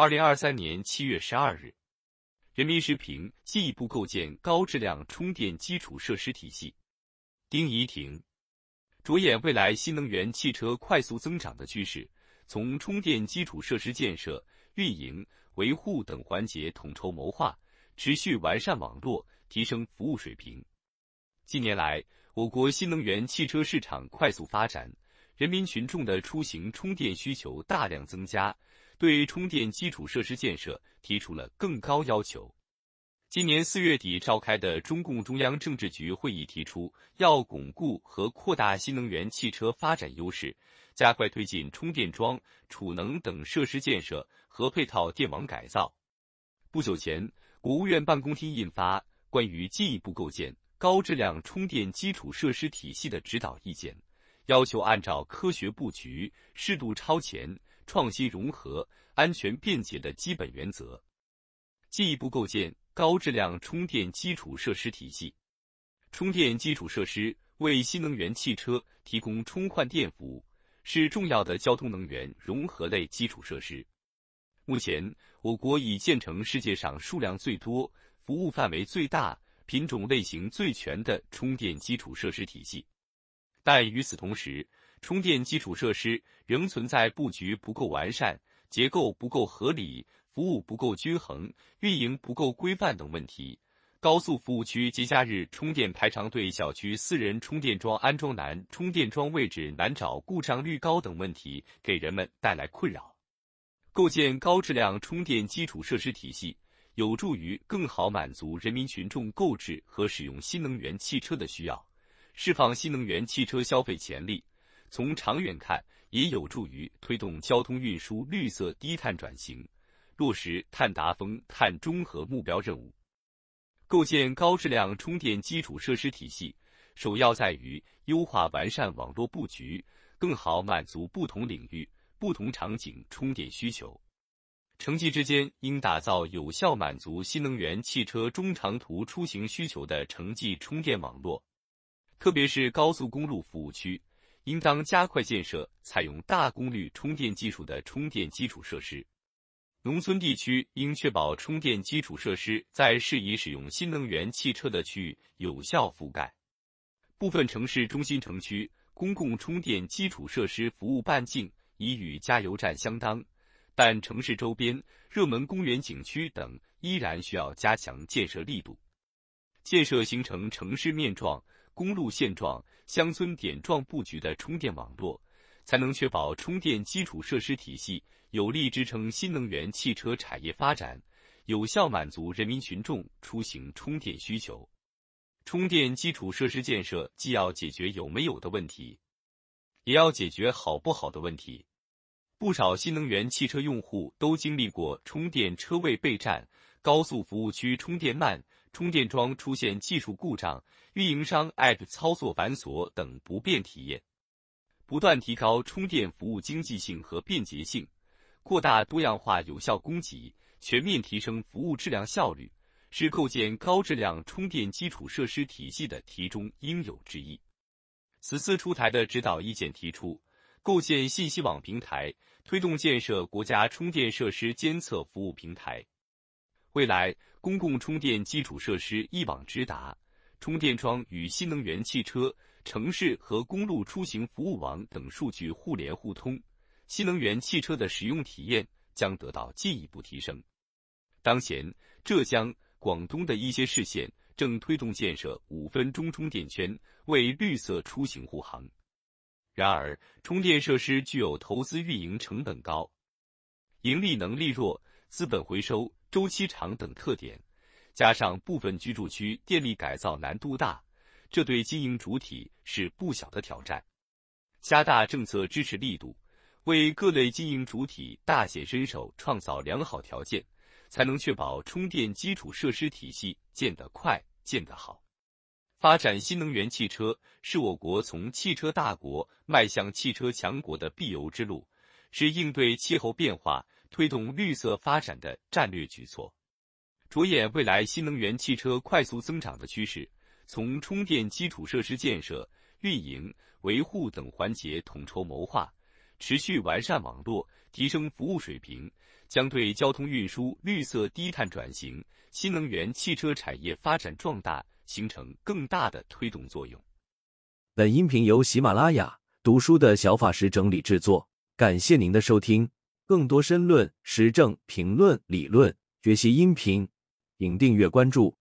二零二三年七月十二日，人民时评进一步构建高质量充电基础设施体系。丁怡婷，着眼未来新能源汽车快速增长的趋势，从充电基础设施建设、运营、维护等环节统筹谋划，持续完善网络，提升服务水平。近年来，我国新能源汽车市场快速发展。人民群众的出行充电需求大量增加，对充电基础设施建设提出了更高要求。今年四月底召开的中共中央政治局会议提出，要巩固和扩大新能源汽车发展优势，加快推进充电桩、储能等设施建设和配套电网改造。不久前，国务院办公厅印发《关于进一步构建高质量充电基础设施体系的指导意见》。要求按照科学布局、适度超前、创新融合、安全便捷的基本原则，进一步构建高质量充电基础设施体系。充电基础设施为新能源汽车提供充换电服务，是重要的交通能源融合类基础设施。目前，我国已建成世界上数量最多、服务范围最大、品种类型最全的充电基础设施体系。但与此同时，充电基础设施仍存在布局不够完善、结构不够合理、服务不够均衡、运营不够规范等问题。高速服务区节假日充电排长队、小区私人充电桩安装难、充电桩位置难找、故障率高等问题给人们带来困扰。构建高质量充电基础设施体系，有助于更好满足人民群众购置和使用新能源汽车的需要。释放新能源汽车消费潜力，从长远看，也有助于推动交通运输绿色低碳转型，落实碳达峰、碳中和目标任务。构建高质量充电基础设施体系，首要在于优化完善网络布局，更好满足不同领域、不同场景充电需求。城际之间应打造有效满足新能源汽车中长途出行需求的城际充电网络。特别是高速公路服务区，应当加快建设采用大功率充电技术的充电基础设施；农村地区应确保充电基础设施在适宜使用新能源汽车的区域有效覆盖。部分城市中心城区公共充电基础设施服务半径已与加油站相当，但城市周边热门公园景区等依然需要加强建设力度，建设形成城市面状。公路现状、乡村点状布局的充电网络，才能确保充电基础设施体系有力支撑新能源汽车产业发展，有效满足人民群众出行充电需求。充电基础设施建设既要解决有没有的问题，也要解决好不好的问题。不少新能源汽车用户都经历过充电车位备占、高速服务区充电慢。充电桩出现技术故障、运营商 App 操作繁琐等不便体验，不断提高充电服务经济性和便捷性，扩大多样化有效供给，全面提升服务质量效率，是构建高质量充电基础设施体系的题中应有之义。此次出台的指导意见提出，构建信息网平台，推动建设国家充电设施监测服务平台。未来，公共充电基础设施一网直达，充电桩与新能源汽车、城市和公路出行服务网等数据互联互通，新能源汽车的使用体验将得到进一步提升。当前，浙江、广东的一些市县正推动建设五分钟充电圈，为绿色出行护航。然而，充电设施具有投资运营成本高、盈利能力弱、资本回收。周期长等特点，加上部分居住区电力改造难度大，这对经营主体是不小的挑战。加大政策支持力度，为各类经营主体大显身手创造良好条件，才能确保充电基础设施体系建得快、建得好。发展新能源汽车是我国从汽车大国迈向汽车强国的必由之路，是应对气候变化。推动绿色发展的战略举措，着眼未来新能源汽车快速增长的趋势，从充电基础设施建设、运营、维护等环节统筹谋划，持续完善网络，提升服务水平，将对交通运输绿色低碳转型、新能源汽车产业发展壮大形成更大的推动作用。本音频由喜马拉雅读书的小法师整理制作，感谢您的收听。更多深论、时政评论、理论学习音频，请订阅关注。